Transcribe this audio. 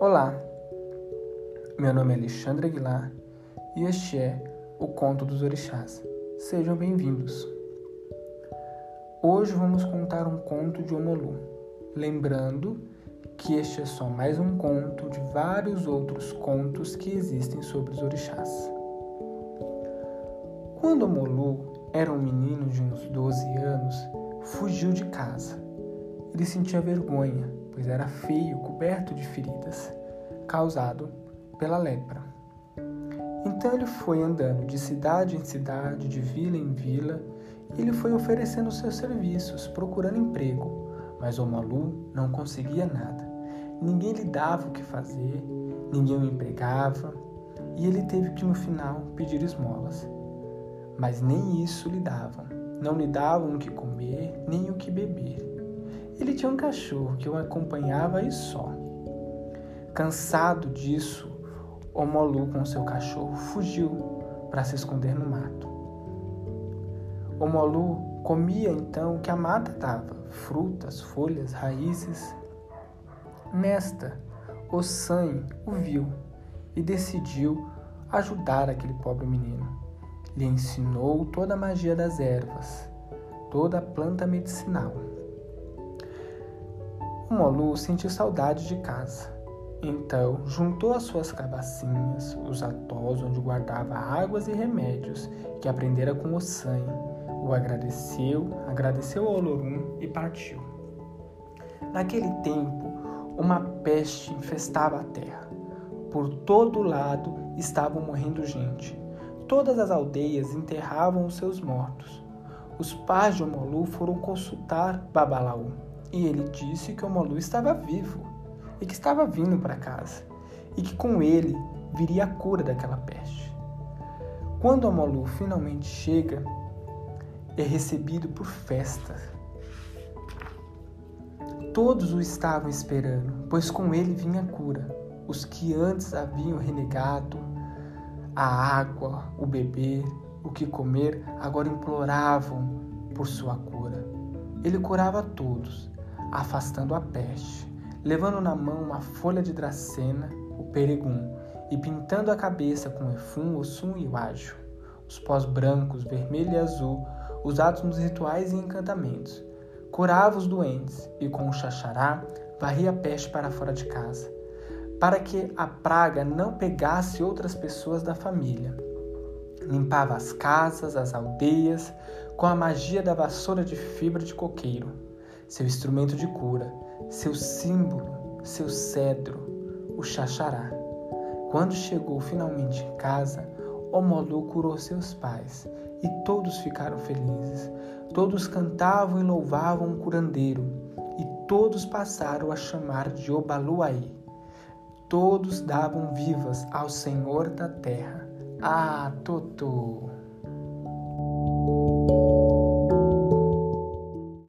Olá, meu nome é Alexandre Aguilar e este é o Conto dos Orixás. Sejam bem-vindos. Hoje vamos contar um conto de Omolu, lembrando que este é só mais um conto de vários outros contos que existem sobre os orixás. Quando Omolu era um menino de uns 12 anos, fugiu de casa. Ele sentia vergonha pois era feio, coberto de feridas, causado pela lepra. Então ele foi andando de cidade em cidade, de vila em vila, e ele foi oferecendo seus serviços, procurando emprego, mas o Malu não conseguia nada. Ninguém lhe dava o que fazer, ninguém o empregava, e ele teve que no final pedir esmolas. Mas nem isso lhe davam. Não lhe davam o que comer, nem o que beber. Ele tinha um cachorro que o acompanhava e só. Cansado disso, o Molu com seu cachorro fugiu para se esconder no mato. O Molu comia então o que a mata dava: frutas, folhas, raízes. Nesta, o Sangue o viu e decidiu ajudar aquele pobre menino. Lhe ensinou toda a magia das ervas, toda a planta medicinal. O Molu sentiu saudade de casa. Então, juntou as suas cabacinhas, os atós onde guardava águas e remédios que aprendera com o sangue, o agradeceu, agradeceu ao Olorum e partiu. Naquele tempo, uma peste infestava a terra. Por todo lado estavam morrendo gente. Todas as aldeias enterravam os seus mortos. Os pais de Omolu foram consultar Babalaú e ele disse que o Molu estava vivo e que estava vindo para casa e que com ele viria a cura daquela peste. Quando o Molu finalmente chega, é recebido por festa. Todos o estavam esperando, pois com ele vinha a cura. Os que antes haviam renegado a água, o beber, o que comer, agora imploravam por sua cura. Ele curava todos, afastando a peste, levando na mão uma folha de dracena, o peregum, e pintando a cabeça com efum, ossum e ágio, os pós brancos, vermelho e azul, usados nos rituais e encantamentos. Curava os doentes e com o xaxará varria a peste para fora de casa, para que a praga não pegasse outras pessoas da família. Limpava as casas, as aldeias, com a magia da vassoura de fibra de coqueiro seu instrumento de cura, seu símbolo, seu cedro, o xaxará. Quando chegou finalmente em casa, Omolu curou seus pais e todos ficaram felizes. Todos cantavam e louvavam o curandeiro e todos passaram a chamar de Obaluaí. Todos davam vivas ao Senhor da terra. Ah, Totô!